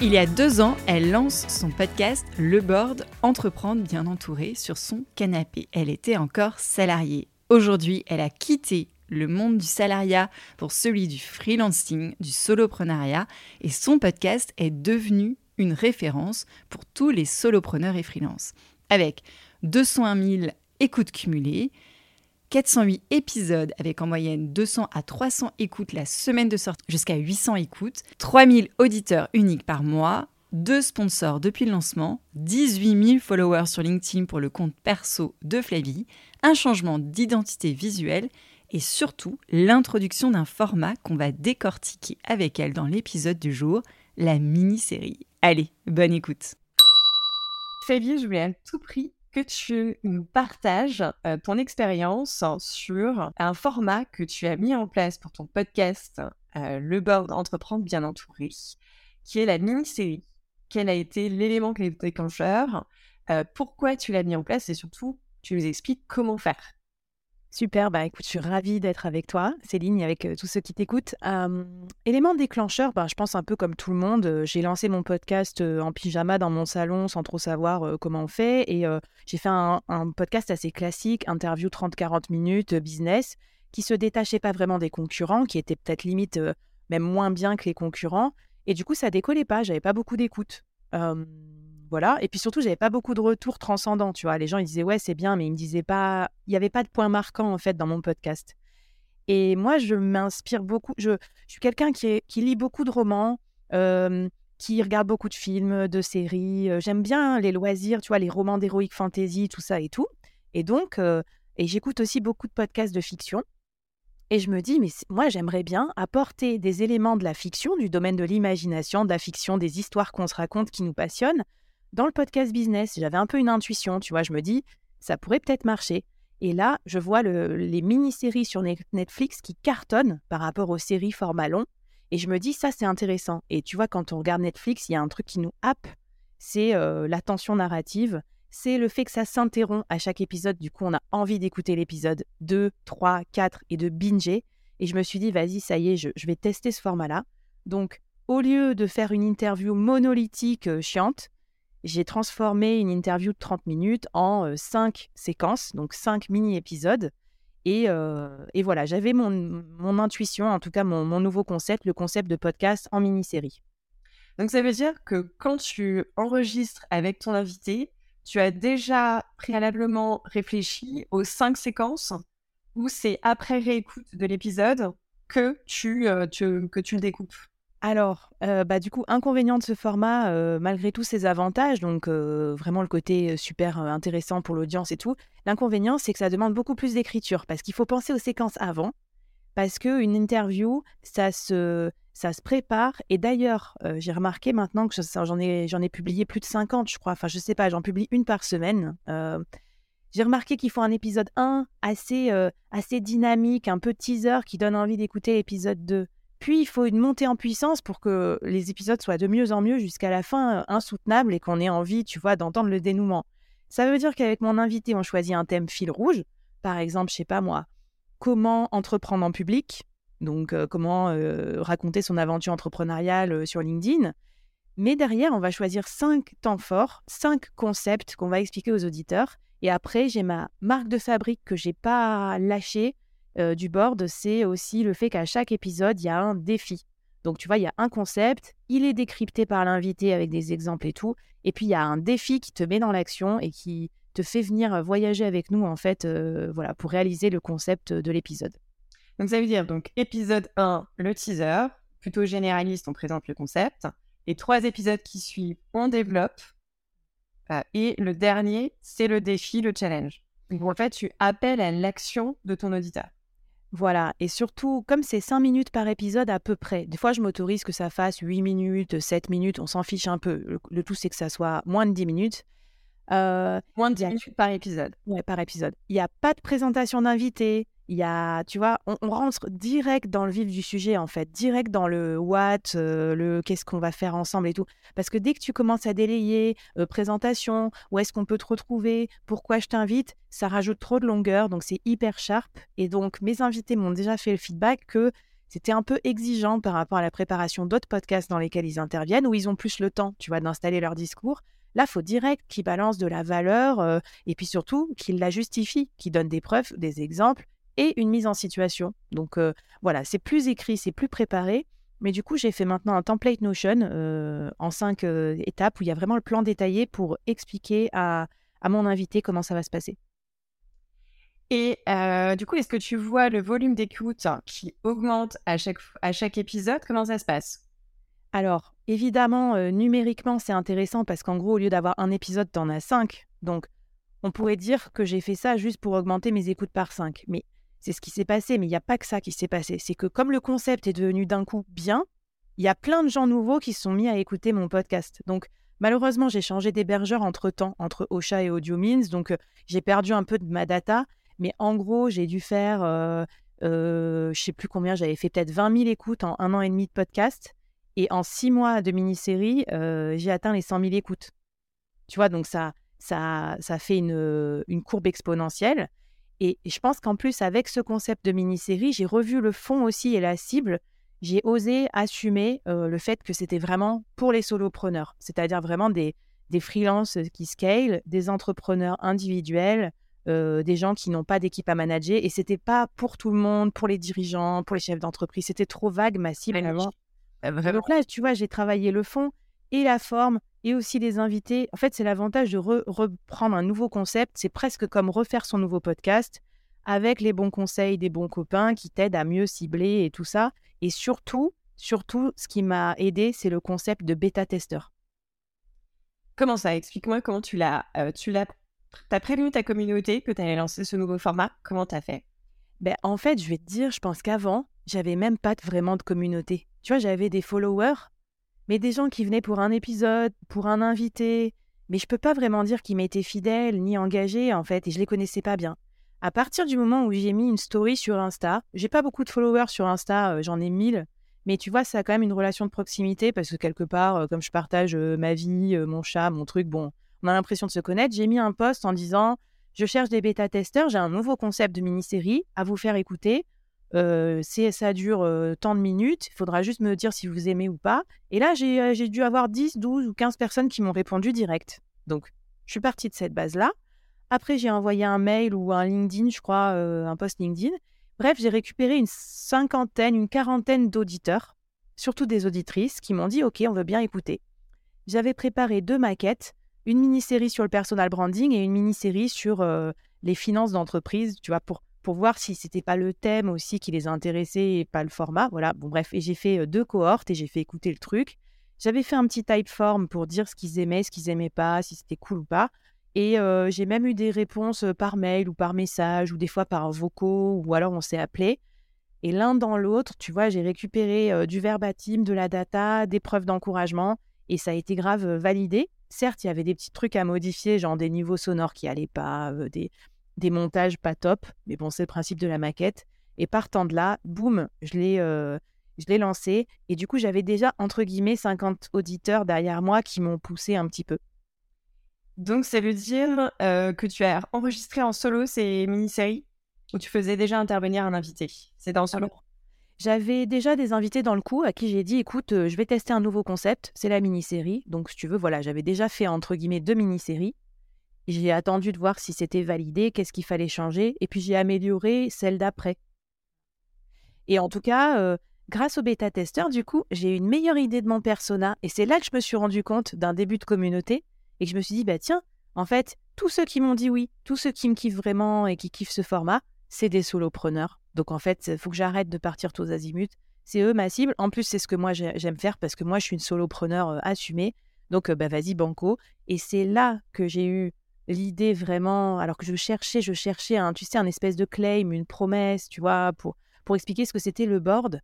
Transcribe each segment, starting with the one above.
Il y a deux ans, elle lance son podcast Le Board Entreprendre bien entouré sur son canapé. Elle était encore salariée. Aujourd'hui, elle a quitté le monde du salariat pour celui du freelancing, du soloprenariat, et son podcast est devenu une référence pour tous les solopreneurs et freelances. Avec 201 000 écoutes cumulées, 408 épisodes avec en moyenne 200 à 300 écoutes la semaine de sortie jusqu'à 800 écoutes, 3000 auditeurs uniques par mois, deux sponsors depuis le lancement, 18 000 followers sur LinkedIn pour le compte perso de Flavie, un changement d'identité visuelle et surtout l'introduction d'un format qu'on va décortiquer avec elle dans l'épisode du jour, la mini-série. Allez, bonne écoute. Flavie, je voulais à tout prix que tu nous partages euh, ton expérience sur un format que tu as mis en place pour ton podcast, euh, Le Board Entreprendre Bien Entouré, qui est la mini-série. Quel a été l'élément déclencheur euh, Pourquoi tu l'as mis en place et surtout, tu nous expliques comment faire? Super, bah écoute, je suis ravie d'être avec toi, Céline, avec tous ceux qui t'écoutent. élément déclencheur, bah, je pense un peu comme tout le monde, j'ai lancé mon podcast en pyjama dans mon salon sans trop savoir comment on fait, et j'ai fait un, podcast assez classique, interview 30-40 minutes, business, qui se détachait pas vraiment des concurrents, qui était peut-être limite même moins bien que les concurrents, et du coup ça décollait pas, j'avais pas beaucoup d'écoute. Voilà. Et puis surtout, j'avais pas beaucoup de retours transcendants, tu vois. Les gens, ils disaient, ouais, c'est bien, mais ils me disaient pas, il n'y avait pas de point marquant, en fait, dans mon podcast. Et moi, je m'inspire beaucoup. Je, suis quelqu'un qui, lit beaucoup de romans, qui regarde beaucoup de films, de séries. J'aime bien les loisirs, tu vois, les romans d'héroïque fantasy, tout ça et tout. Et donc, et j'écoute aussi beaucoup de podcasts de fiction. Et je me dis, mais moi, j'aimerais bien apporter des éléments de la fiction, du domaine de l'imagination, de la fiction, des histoires qu'on se raconte qui nous passionnent, dans le podcast business, j'avais un peu une intuition, tu vois, je me dis, ça pourrait peut-être marcher. Et là, je vois les mini-séries sur Netflix qui cartonnent par rapport aux séries format long. Et je me dis, ça, c'est intéressant. Et tu vois, quand on regarde Netflix, il y a un truc qui nous happe, c'est euh, l'attention narrative. C'est le fait que ça s'interrompt à chaque épisode. Du coup, on a envie d'écouter l'épisode 2, 3, 4 et de binger. Et je me suis dit, vas-y, ça y est, je, vais tester ce format-là. Donc, au lieu de faire une interview monolithique euh, chiante, j'ai transformé une interview de 30 minutes en 5 séquences, donc 5 mini-épisodes. Et, voilà, j'avais mon, intuition, en tout cas mon, nouveau concept, le concept de podcast en mini-série. Donc ça veut dire que quand tu enregistres avec ton invité, tu as déjà préalablement réfléchi aux 5 séquences ou c'est après réécoute de l'épisode que tu, que tu le découpes? Alors, euh, bah, du coup, inconvénient de ce format, euh, malgré tous ses avantages, donc euh, vraiment le côté super intéressant pour l'audience et tout, l'inconvénient, c'est que ça demande beaucoup plus d'écriture, parce qu'il faut penser aux séquences avant, parce qu'une interview, ça se, ça se prépare, et d'ailleurs, j'ai remarqué maintenant que j'en ai, j'en ai publié plus de 50, je crois, enfin je sais pas, j'en publie une par semaine. j'ai remarqué qu'il faut un épisode 1 assez, assez dynamique, un peu teaser, qui donne envie d'écouter l'épisode 2. Puis il faut une montée en puissance pour que les épisodes soient de mieux en mieux jusqu'à la fin euh, insoutenable et qu'on ait envie, tu vois, d'entendre le dénouement. Ça veut dire qu'avec mon invité, on choisit un thème fil rouge. Par exemple, je sais pas moi, comment entreprendre en public, donc euh, comment euh, raconter son aventure entrepreneuriale sur LinkedIn? Mais derrière, on va choisir cinq temps forts, cinq concepts qu'on va expliquer aux auditeurs. Et après, j'ai ma marque de fabrique que j'ai pas lâchée, du board, c'est aussi le fait qu'à chaque épisode, il y a un défi. Donc, tu vois, il y a un concept, il est décrypté par l'invité avec des exemples et tout. Et puis, il y a un défi qui te met dans l'action et qui te fait venir voyager avec nous, en fait, euh, voilà, pour réaliser le concept de l'épisode. Donc, ça veut dire, donc, épisode 1, le teaser, plutôt généraliste, on présente le concept. Les trois épisodes qui suivent, on développe. Euh, et le dernier, c'est le défi, le challenge. Donc, en fait, tu appelles à l'action de ton auditeur. Voilà, et surtout, comme c'est 5 minutes par épisode à peu près, des fois je m'autorise que ça fasse 8 minutes, 7 minutes, on s'en fiche un peu. Le, tout, c'est que ça soit moins de 10 minutes. Euh, moins de 10 minutes par épisode. Ouais, par épisode. Il n'y a pas de présentation d'invité, il y a, tu vois, on, rentre direct dans le vif du sujet, en fait, direct dans le what, euh, le qu'est-ce qu'on va faire ensemble et tout. Parce que dès que tu commences à délayer, euh, présentation, où est-ce qu'on peut te retrouver, pourquoi je t'invite, ça rajoute trop de longueur, donc c'est hyper sharp. Et donc, mes invités m'ont déjà fait le feedback que c'était un peu exigeant par rapport à la préparation d'autres podcasts dans lesquels ils interviennent, où ils ont plus le temps, tu vois, d'installer leur discours. Là, faut direct qu'ils balancent de la valeur euh, et puis surtout qu'ils la justifient, qu'ils donnent des preuves, des exemples et une mise en situation. Donc voilà, c'est plus écrit, c'est plus préparé. Mais du coup, j'ai fait maintenant un template Notion en cinq étapes où il y a vraiment le plan détaillé pour expliquer à, mon invité comment ça va se passer. Et du coup, est-ce que tu vois le volume d'écoute qui augmente à chaque, à chaque épisode? Comment ça se passe? Alors, évidemment, numériquement, c'est intéressant parce qu'en gros, au lieu d'avoir un épisode, tu en as cinq. Donc, on pourrait dire que j'ai fait ça juste pour augmenter mes écoutes par cinq. Mais c'est ce qui s'est passé, mais il n'y a pas que ça qui s'est passé. C'est que comme le concept est devenu d'un coup bien, il y a plein de gens nouveaux qui se sont mis à écouter mon podcast. Donc, malheureusement, j'ai changé d'hébergeur entre-temps, entre Ocha et AudioMeans. Donc, euh, j'ai perdu un peu de ma data. Mais en gros, j'ai dû faire, euh, euh, je sais plus combien, j'avais fait peut-être 20 000 écoutes en un an et demi de podcast. Et en six mois de mini-série, euh, j'ai atteint les 100 000 écoutes. Tu vois, donc ça, ça, ça fait une, une courbe exponentielle. Et je pense qu'en plus, avec ce concept de mini-série, j'ai revu le fond aussi et la cible. J'ai osé assumer euh, le fait que c'était vraiment pour les solopreneurs, c'est-à-dire vraiment des, des freelances qui scale, des entrepreneurs individuels, euh, des gens qui n'ont pas d'équipe à manager. Et c'était pas pour tout le monde, pour les dirigeants, pour les chefs d'entreprise. C'était trop vague, ma cible. Donc là, tu vois, j'ai travaillé le fond et la forme et aussi les invités. En fait, c'est l'avantage de reprendre un nouveau concept. C'est presque comme refaire son nouveau podcast avec les bons conseils des bons copains qui t'aident à mieux cibler et tout ça. Et surtout, surtout, ce qui m'a aidé, c'est le concept de bêta-testeur. Comment ça? Explique-moi comment tu l'as. Euh, tu l'as. T'as prévenu ta communauté que tu allais lancer ce nouveau format? Comment t'as fait? Ben, En fait, je vais te dire, je pense qu'avant, j'avais même pas vraiment de communauté. Tu vois, j'avais des followers, mais des gens qui venaient pour un épisode, pour un invité. Mais je peux pas vraiment dire qu'ils m'étaient fidèles ni engagés en fait, et je les connaissais pas bien. À partir du moment où j'ai mis une story sur Insta, j'ai pas beaucoup de followers sur Insta, euh, j'en ai 1000, mais tu vois, ça a quand même une relation de proximité parce que quelque part, euh, comme je partage euh, ma vie, mon chat, mon truc, bon, on a l'impression de se connaître. J'ai mis un post en disant Je cherche des bêta-testeurs, j'ai un nouveau concept de mini-série à vous faire écouter ça dure tant de minutes, il faudra juste me dire si vous aimez ou pas. Et là, j'ai dû avoir 10, 12 ou 15 personnes qui m'ont répondu direct. Donc, je suis partie de cette base-là. Après, j'ai envoyé un mail ou un LinkedIn, je crois, un post LinkedIn. Bref, j'ai récupéré une cinquantaine, une quarantaine d'auditeurs, surtout des auditrices, qui m'ont dit Ok, on veut bien écouter. J'avais préparé deux maquettes, une mini-série sur le personal branding et une mini-série sur les finances d'entreprise, tu vois, pour pour voir si c'était pas le thème aussi qui les intéressait et pas le format. Voilà, bon bref, et j'ai fait deux cohortes et j'ai fait écouter le truc. J'avais fait un petit type form pour dire ce qu'ils aimaient, ce qu'ils aimaient pas, si c'était cool ou pas. Et j'ai même eu des réponses par mail ou par message ou des fois par vocaux ou alors on s'est appelé. Et l'un dans l'autre, tu vois, j'ai récupéré du verbatim, de la data, des preuves d'encouragement et ça a été grave validé. Certes, il y avait des petits trucs à modifier, genre des niveaux sonores qui allaient pas, des, des montages pas top, mais bon, c'est le principe de la maquette. Et partant de là, boum, je l'ai, euh, je l'ai lancé. Et du coup, j'avais déjà, entre guillemets, 50 auditeurs derrière moi qui m'ont poussé un petit peu. Donc, ça veut dire euh, que tu as enregistré en solo ces mini-séries ou tu faisais déjà intervenir un invité? C'est en solo J'avais déjà des invités dans le coup à qui j'ai dit écoute, euh, je vais tester un nouveau concept, c'est la mini-série. Donc, si tu veux, voilà, j'avais déjà fait entre guillemets deux mini-séries. J'ai attendu de voir si c'était validé, qu'est-ce qu'il fallait changer, et puis j'ai amélioré celle d'après. Et en tout cas, euh, grâce au bêta-testeur, du coup, j'ai eu une meilleure idée de mon persona. Et c'est là que je me suis rendu compte d'un début de communauté et que je me suis dit, bah tiens, en fait, tous ceux qui m'ont dit oui, tous ceux qui me kiffent vraiment et qui kiffent ce format, c'est des solopreneurs. Donc en fait, il faut que j'arrête de partir tous azimuts. C'est eux ma cible. En plus, c'est ce que moi j'aime faire parce que moi, je suis une solopreneur euh, assumée. Donc, euh, bah, vas-y, banco. Et c'est là que j'ai eu l'idée vraiment, alors que je cherchais, je cherchais un, tu sais, un espèce de claim, une promesse, tu vois, pour, pour expliquer ce que c'était le board.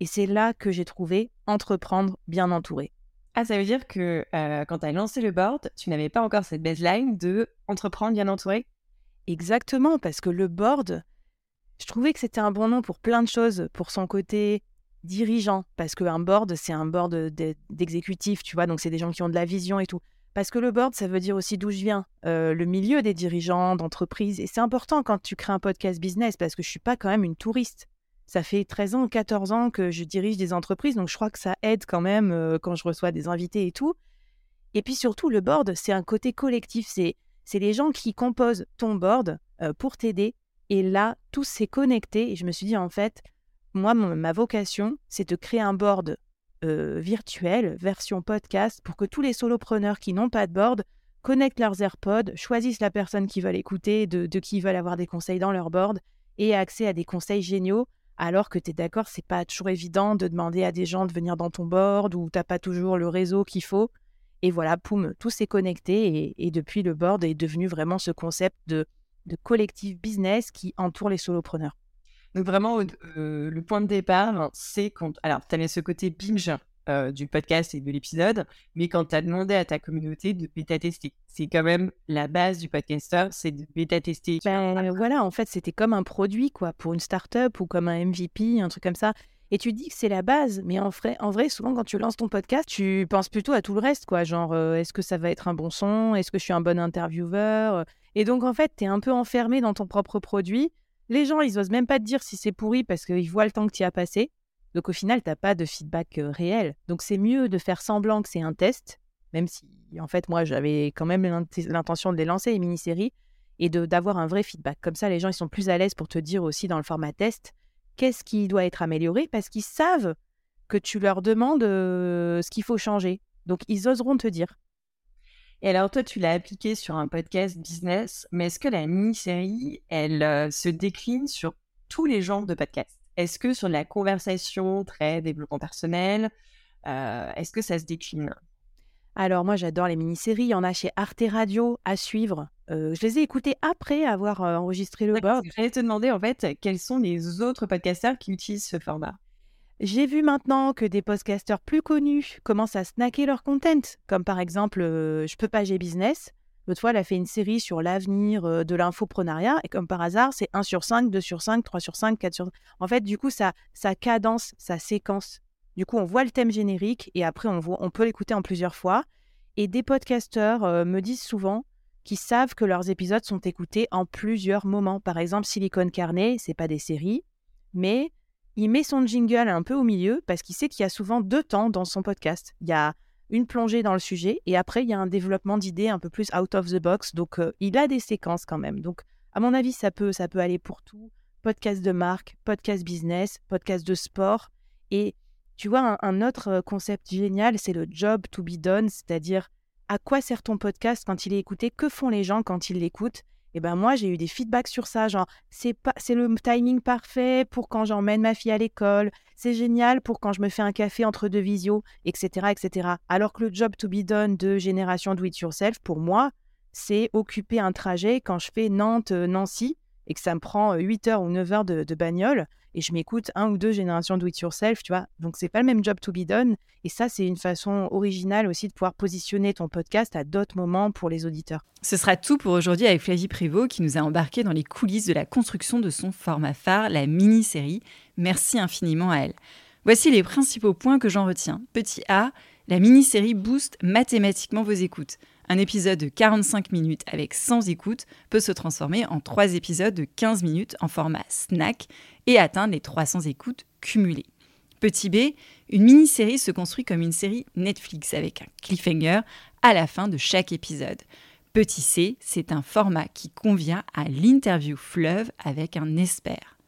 Et c'est là que j'ai trouvé entreprendre bien entouré. Ah, ça veut dire que euh, quand tu as lancé le board, tu n'avais pas encore cette baseline de entreprendre bien entouré? Exactement, parce que le board, je trouvais que c'était un bon nom pour plein de choses, pour son côté dirigeant, parce qu'un board, c'est un board d'exécutifs, tu vois, donc c'est des gens qui ont de la vision et tout. Parce que le board, ça veut dire aussi d'où je viens, euh, le milieu des dirigeants, d'entreprises. Et c'est important quand tu crées un podcast business, parce que je suis pas quand même une touriste. Ça fait 13 ans, 14 ans que je dirige des entreprises, donc je crois que ça aide quand même euh, quand je reçois des invités et tout. Et puis surtout, le board, c'est un côté collectif. C'est, c'est les gens qui composent ton board euh, pour t'aider. Et là, tout s'est connecté. Et je me suis dit, en fait, moi, ma vocation, c'est de créer un board euh, virtuel, version podcast, pour que tous les solopreneurs qui n'ont pas de board connectent leurs AirPods, choisissent la personne qu'ils veulent écouter, de, qui ils veulent avoir des conseils dans leur board, et accès à des conseils géniaux, alors que tu es d'accord, c'est pas toujours évident de demander à des gens de venir dans ton board, ou t'as pas toujours le réseau qu'il faut. Et voilà, poum, tout s'est connecté, et, depuis, le board est devenu vraiment ce concept de, de collectif business qui entoure les solopreneurs. Donc vraiment, euh, le point de départ, c'est quand... Alors, tu avais ce côté binge euh, du podcast et de l'épisode, mais quand tu as demandé à ta communauté de bêta-tester. C'est quand même la base du podcaster, c'est de bêta-tester. Ben, voilà, en fait, c'était comme un produit, quoi, pour une startup ou comme un MVP, un truc comme ça. Et tu dis que c'est la base, mais en vrai, en vrai, souvent, quand tu lances ton podcast, tu penses plutôt à tout le reste, quoi. Genre, euh, est-ce que ça va être un bon son Est-ce que je suis un bon intervieweur? Et donc, en fait, tu es un peu enfermé dans ton propre produit. Les gens, ils osent même pas te dire si c'est pourri parce qu'ils voient le temps que tu as passé. Donc au final, tu n'as pas de feedback euh, réel. Donc c'est mieux de faire semblant que c'est un test, même si en fait moi j'avais quand même l'intention de les lancer, les mini-séries, et d'avoir un vrai feedback. Comme ça, les gens ils sont plus à l'aise pour te dire aussi dans le format test qu'est-ce qui doit être amélioré parce qu'ils savent que tu leur demandes euh, ce qu'il faut changer. Donc ils oseront te dire. Et alors, toi, tu l'as appliqué sur un podcast business, mais est-ce que la mini-série, elle euh, se décline sur tous les genres de podcasts? Est-ce que sur la conversation très développement personnel, euh, est-ce que ça se décline? Alors moi j'adore les mini-séries, il y en a chez Arte Radio à suivre. Euh, je les ai écoutées après avoir enregistré le board. J'allais te demander en fait quels sont les autres podcasteurs qui utilisent ce format? J'ai vu maintenant que des podcasters plus connus commencent à snacker leur content, comme par exemple euh, Je peux pas, j'ai business. L'autre fois, elle a fait une série sur l'avenir euh, de l'infoprenariat, et comme par hasard, c'est 1 sur 5, 2 sur 5, 3 sur 5, 4 sur... En fait, du coup, ça, ça cadence, ça séquence. Du coup, on voit le thème générique, et après, on, voit, on peut l'écouter en plusieurs fois. Et des podcasteurs euh, me disent souvent qu'ils savent que leurs épisodes sont écoutés en plusieurs moments. Par exemple, Silicon Carnet, c'est pas des séries, mais il met son jingle un peu au milieu parce qu'il sait qu'il y a souvent deux temps dans son podcast. Il y a une plongée dans le sujet et après il y a un développement d'idées un peu plus out of the box. Donc euh, il a des séquences quand même. Donc à mon avis ça peut ça peut aller pour tout. Podcast de marque, podcast business, podcast de sport et tu vois un, autre euh, concept génial c'est le job to be done, c'est-à-dire à quoi sert ton podcast quand il est écouté, que font les gens quand ils l'écoutent? Et ben moi, j'ai eu des feedbacks sur ça, genre c'est pas c'est le timing parfait pour quand j'emmène ma fille à l'école, c'est génial pour quand je me fais un café entre deux visios, etc., etc. Alors que le job to be done de génération do it yourself, pour moi, c'est occuper un trajet quand je fais Nantes-Nancy et que ça me prend 8 heures ou 9 heures de bagnole et je m'écoute un ou deux générations do it yourself, tu vois. Donc c'est pas le même job to be done et ça c'est une façon originale aussi de pouvoir positionner ton podcast à d'autres moments pour les auditeurs. Ce sera tout pour aujourd'hui avec Flavie Prévost qui nous a embarqué dans les coulisses de la construction de son format phare, la mini-série. Merci infiniment à elle. Voici les principaux points que j'en retiens. Petit A, la mini-série booste mathématiquement vos écoutes. Un épisode de 45 minutes avec 100 écoutes peut se transformer en 3 épisodes de 15 minutes en format snack et atteindre les 300 écoutes cumulées. Petit B, une mini-série se construit comme une série Netflix avec un cliffhanger à la fin de chaque épisode. Petit C, c'est un format qui convient à l'interview fleuve avec un expert.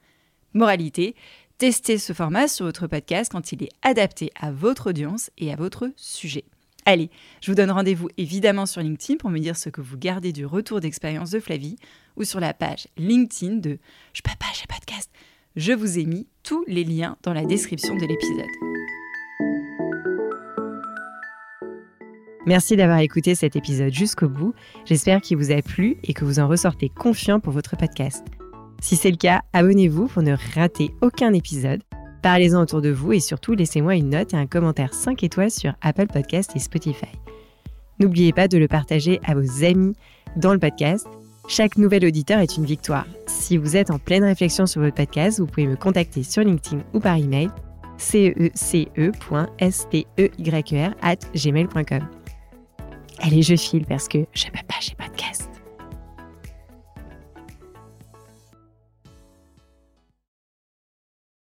Moralité, Testez ce format sur votre podcast quand il est adapté à votre audience et à votre sujet. Allez, je vous donne rendez-vous évidemment sur LinkedIn pour me dire ce que vous gardez du retour d'expérience de Flavie ou sur la page LinkedIn de Je pas, j'ai podcast. Je vous ai mis tous les liens dans la description de l'épisode. Merci d'avoir écouté cet épisode jusqu'au bout. J'espère qu'il vous a plu et que vous en ressortez confiant pour votre podcast. Si c'est le cas, abonnez-vous pour ne rater aucun épisode. Parlez-en autour de vous et surtout laissez-moi une note et un commentaire 5 étoiles sur Apple Podcast et Spotify. N'oubliez pas de le partager à vos amis dans le podcast. Chaque nouvel auditeur est une victoire. Si vous êtes en pleine réflexion sur votre podcast, vous pouvez me contacter sur LinkedIn ou par email cece.steyr at gmail.com. Allez, je file parce que je peux pas, j'ai podcast.